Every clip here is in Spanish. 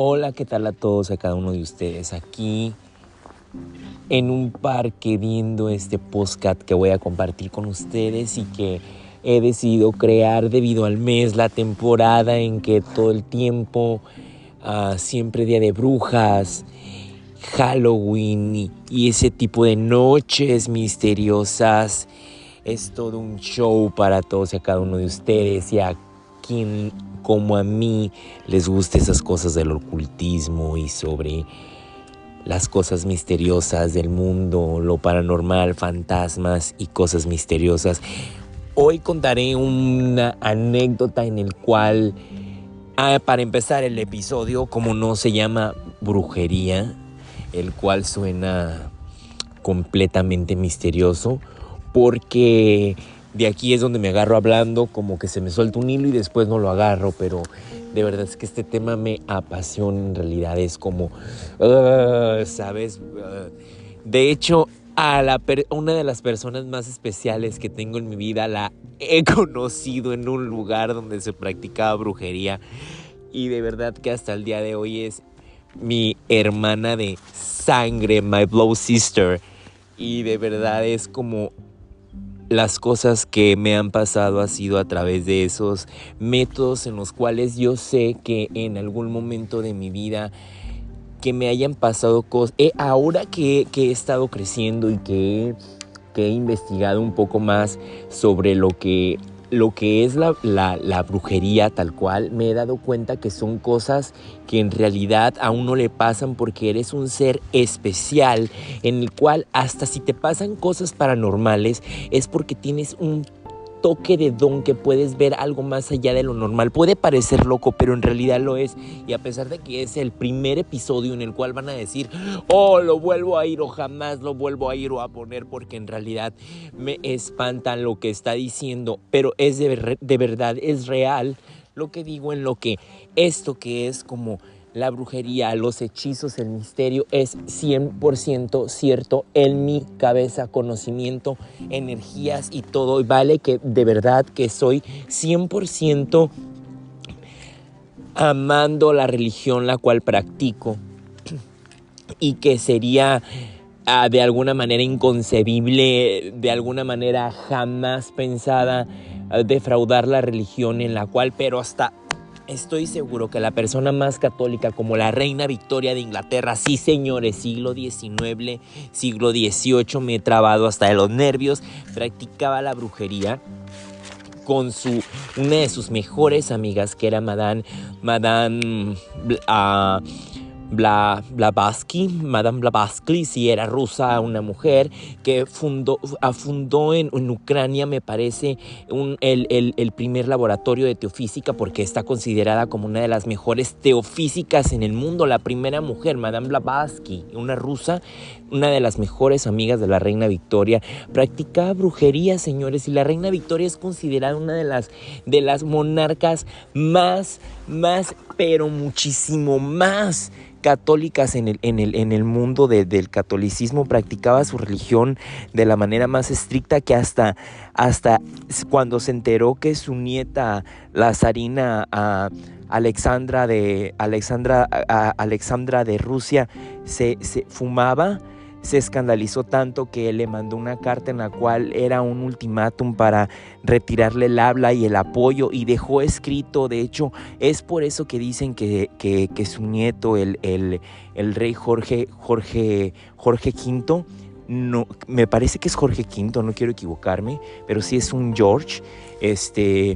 Hola, ¿qué tal a todos, a cada uno de ustedes aquí en un parque viendo este podcast que voy a compartir con ustedes y que he decidido crear debido al mes, la temporada en que todo el tiempo, uh, siempre día de brujas, Halloween y, y ese tipo de noches misteriosas, es todo un show para todos y a cada uno de ustedes y a quien como a mí les gusta esas cosas del ocultismo y sobre las cosas misteriosas del mundo, lo paranormal, fantasmas y cosas misteriosas. Hoy contaré una anécdota en el cual, ah, para empezar el episodio, como no se llama brujería, el cual suena completamente misterioso, porque de aquí es donde me agarro hablando, como que se me suelta un hilo y después no lo agarro, pero de verdad es que este tema me apasiona, en realidad es como, uh, ¿sabes? Uh, de hecho, a una de las personas más especiales que tengo en mi vida la he conocido en un lugar donde se practicaba brujería y de verdad que hasta el día de hoy es mi hermana de sangre, my blood sister. Y de verdad es como las cosas que me han pasado ha sido a través de esos métodos en los cuales yo sé que en algún momento de mi vida que me hayan pasado cosas, eh, ahora que, que, he estado creciendo y que, que he investigado un poco más sobre lo que lo que es la, la, brujería tal cual, me he dado cuenta que son cosas que en realidad a uno le pasan porque eres un ser especial en el cual hasta si te pasan cosas paranormales es porque tienes un toque de don que puedes ver algo más allá de lo normal. Puede parecer loco, pero en realidad lo es. Y a pesar de que es el primer episodio en el cual van a decir, oh, lo vuelvo a ir o jamás lo vuelvo a ir o a poner porque en realidad me espantan lo que está diciendo, pero es de, de verdad, es real lo que digo en lo que esto que es como la brujería, los hechizos, el misterio es 100% cierto en mi cabeza, conocimiento, energías y todo. Y vale que de verdad que soy 100% amando la religión la cual practico y que sería ah, de alguna manera inconcebible, de alguna manera jamás pensada ah, defraudar la religión en la cual, pero hasta Estoy seguro que la persona más católica como la reina Victoria de Inglaterra, sí señores, siglo XIX, siglo XVIII, me he trabado hasta de los nervios, practicaba la brujería con su, una de sus mejores amigas que era Madame, Madame, uh, Bla, Blavatsky, Madame Blavatsky, si era rusa, una mujer que fundó, ah, en, Ucrania, me parece, el, primer laboratorio de teofísica porque está considerada como una de las mejores teofísicas en el mundo, la primera mujer, Madame Blavatsky, una rusa, una de las mejores amigas de la reina Victoria, practicaba brujería, señores, y la reina Victoria es considerada una de las, de las monarcas más, más, pero muchísimo más católicas en el, en el, en el mundo del catolicismo. Practicaba su religión de la manera más estricta que hasta, hasta cuando se enteró que su nieta, la zarina Alexandra de, Alexandra, Alexandra de Rusia, se, se fumaba, se escandalizó tanto que le mandó una carta en la cual era un ultimátum para retirarle el habla y el apoyo y dejó escrito, de hecho, es por eso que dicen que, que, su nieto, el, el, el, rey Jorge, Jorge, Jorge V, no, me parece que es Jorge V, no quiero equivocarme, pero sí es un George, este,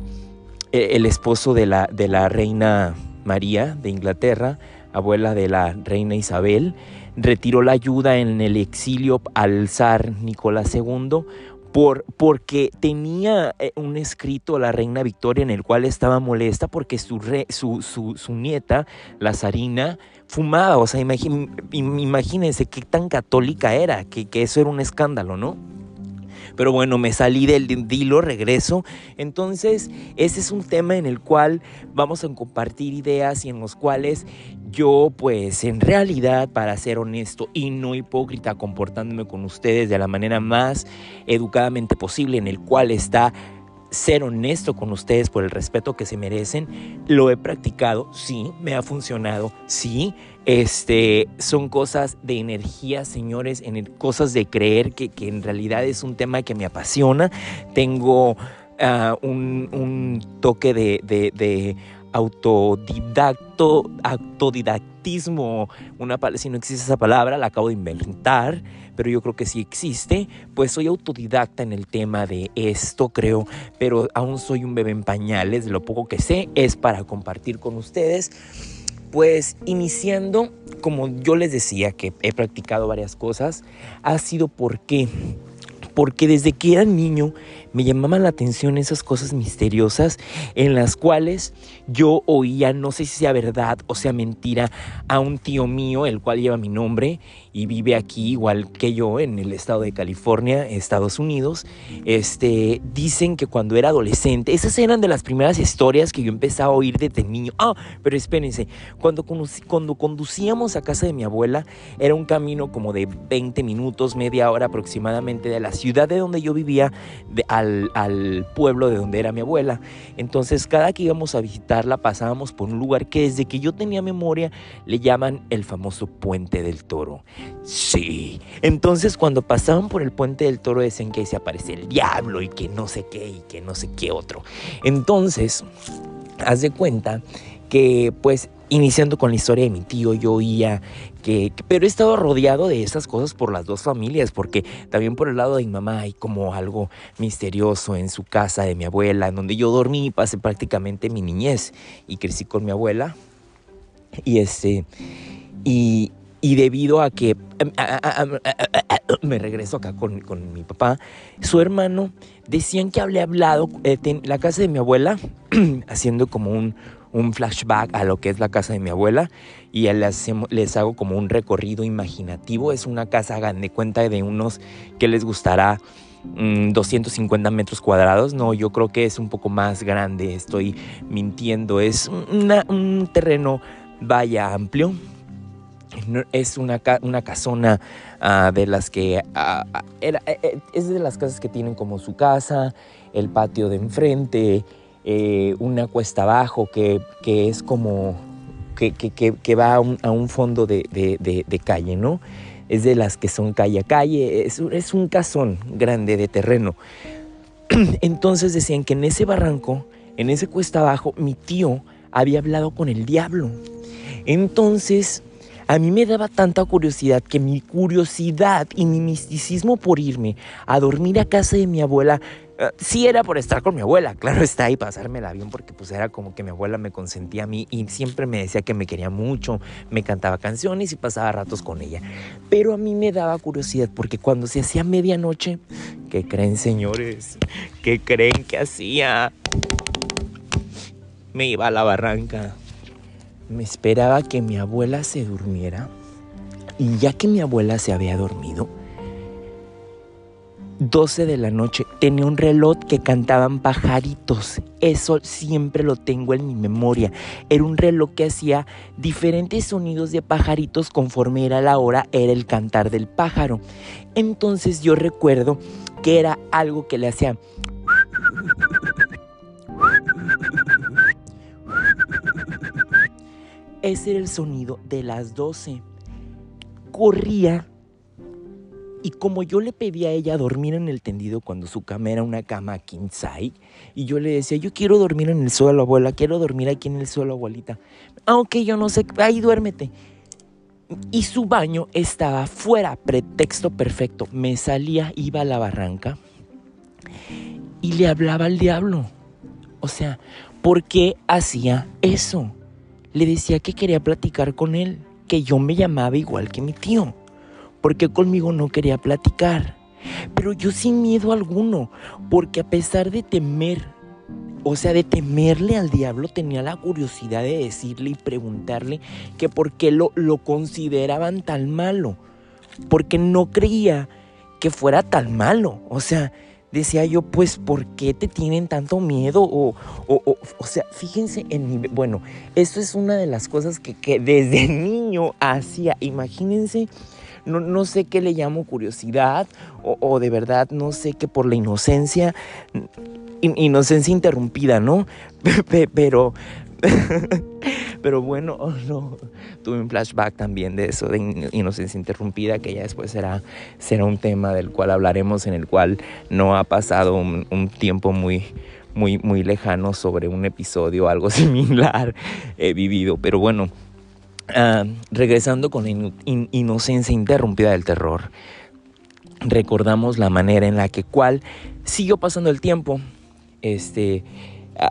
e, el esposo de la, de la reina María de Inglaterra, abuela de la reina Isabel, retiró la ayuda en el exilio al zar Nicolás II por, porque tenía eh, un escrito la reina Victoria en el cual estaba molesta porque su, su, su, nieta, la zarina, fumaba. O sea, imagínense qué tan católica era, que, que eso era un escándalo, ¿no? Pero bueno, me salí del dilo, regreso. Entonces, ese es un tema en el cual vamos a compartir ideas y en los cuales yo, pues, en realidad, para ser honesto y no hipócrita, comportándome con ustedes de la manera más educadamente posible, en el cual está ser honesto con ustedes por el respeto que se merecen. Lo he practicado, sí, me ha funcionado, sí. Este, son cosas de energía, señores, en cosas de creer que, en realidad es un tema que me apasiona. Tengo ah, un, toque de, de autodidacto, autodidactismo, una, si no existe esa palabra, la acabo de inventar, pero yo creo que sí existe, pues soy autodidacta en el tema de esto, creo, pero aún soy un bebé en pañales, lo poco que sé es para compartir con ustedes. Pues iniciando, como yo les decía que he practicado varias cosas, ha sido porque porque desde que era niño me llamaban la atención esas cosas misteriosas en las cuales yo oía, no sé si sea verdad o sea mentira, a un tío mío, el cual lleva mi nombre y vive aquí igual que yo en el estado de California, Estados Unidos. Este, dicen que cuando era adolescente, esas eran de las primeras historias que yo empezaba a oír desde niño. Ah, pero espérense, cuando, cuando conducíamos a casa de mi abuela, era un camino como de 20 minutos, media hora aproximadamente de la ciudad de donde yo vivía al, pueblo de donde era mi abuela. Entonces, cada que íbamos a visitarla, pasábamos por un lugar que desde que yo tenía memoria le llaman el famoso Puente del Toro. Sí. Entonces cuando pasaban por el puente del toro decían que se aparece el diablo y que no sé qué y que no sé qué otro. Entonces, haz de cuenta que pues iniciando con la historia de mi tío, yo oía que, pero he estado rodeado de esas cosas por las dos familias, porque también por el lado de mi mamá hay como algo misterioso en su casa de mi abuela, en donde yo dormí y pasé prácticamente mi niñez y crecí con mi abuela. Y este, y, y debido a que me regreso acá con, mi papá, su hermano, decían que había hablado eh, la casa de mi abuela, haciendo como un, flashback a lo que es la casa de mi abuela y les, les hago como un recorrido imaginativo. Es una casa, hagan de cuenta de unos que les gustará 250 mm, metros cuadrados. No, yo creo que es un poco más grande, estoy mintiendo. Es un terreno, vaya, amplio, es una, una casona ah, de las que ah, ah, eh, eh, es de las casas que tienen como su casa, el patio de enfrente, eh, una cuesta abajo que, es como que, va a un, fondo de, calle, ¿no? Es de las que son calle a calle, es, es un casón grande de terreno. Entonces decían que en ese barranco, en ese cuesta abajo, mi tío había hablado con el diablo. Entonces a mí me daba tanta curiosidad que mi curiosidad y mi misticismo por irme a dormir a casa de mi abuela, eh, sí era por estar con mi abuela, claro está, y pasármela bien porque pues era como que mi abuela me consentía a mí y siempre me decía que me quería mucho, me cantaba canciones y pasaba ratos con ella. Pero a mí me daba curiosidad porque cuando se hacía medianoche, ¿qué creen señores? ¿Qué creen que hacía? Me iba a la barranca me esperaba que mi abuela se durmiera y ya que mi abuela se había dormido, 12 de la noche tenía un reloj que cantaban pajaritos. Eso siempre lo tengo en mi memoria. Era un reloj que hacía diferentes sonidos de pajaritos conforme era la hora, era el cantar del pájaro. Entonces yo recuerdo que era algo que le hacía Ese era el sonido de las 12. Corría y como yo le pedía a ella dormir en el tendido cuando su cama era una cama king y yo le decía, yo quiero dormir en el suelo, abuela, quiero dormir aquí en el suelo, abuelita. Aunque ah, yo no sé, ahí duérmete. Y su baño estaba fuera, pretexto perfecto. Me salía, iba a la barranca y le hablaba al diablo. O sea, ¿por qué hacía eso? Le decía que quería platicar con él, que yo me llamaba igual que mi tío, porque conmigo no quería platicar. Pero yo sin miedo alguno, porque a pesar de temer, o sea, de temerle al diablo, tenía la curiosidad de decirle y preguntarle que por qué lo, lo consideraban tan malo, porque no creía que fuera tan malo. O sea, decía yo, pues, ¿por qué te tienen tanto miedo? O, o, o, sea, fíjense en mi... Bueno, esto es una de las cosas que, que desde niño hacía. Imagínense no, sé qué le llamo curiosidad o, de verdad no sé qué por la inocencia, inocencia interrumpida, ¿no? Pero, pero bueno, oh, no, tuve un flashback también de eso, de inocencia interrumpida, que ya después será, será un tema del cual hablaremos, en el cual no ha pasado un, tiempo muy, muy, muy lejano sobre un episodio, algo similar he vivido. Pero bueno, ah, regresando con la inocencia interrumpida del terror, recordamos la manera en la que cual siguió pasando el tiempo. Este. Ah,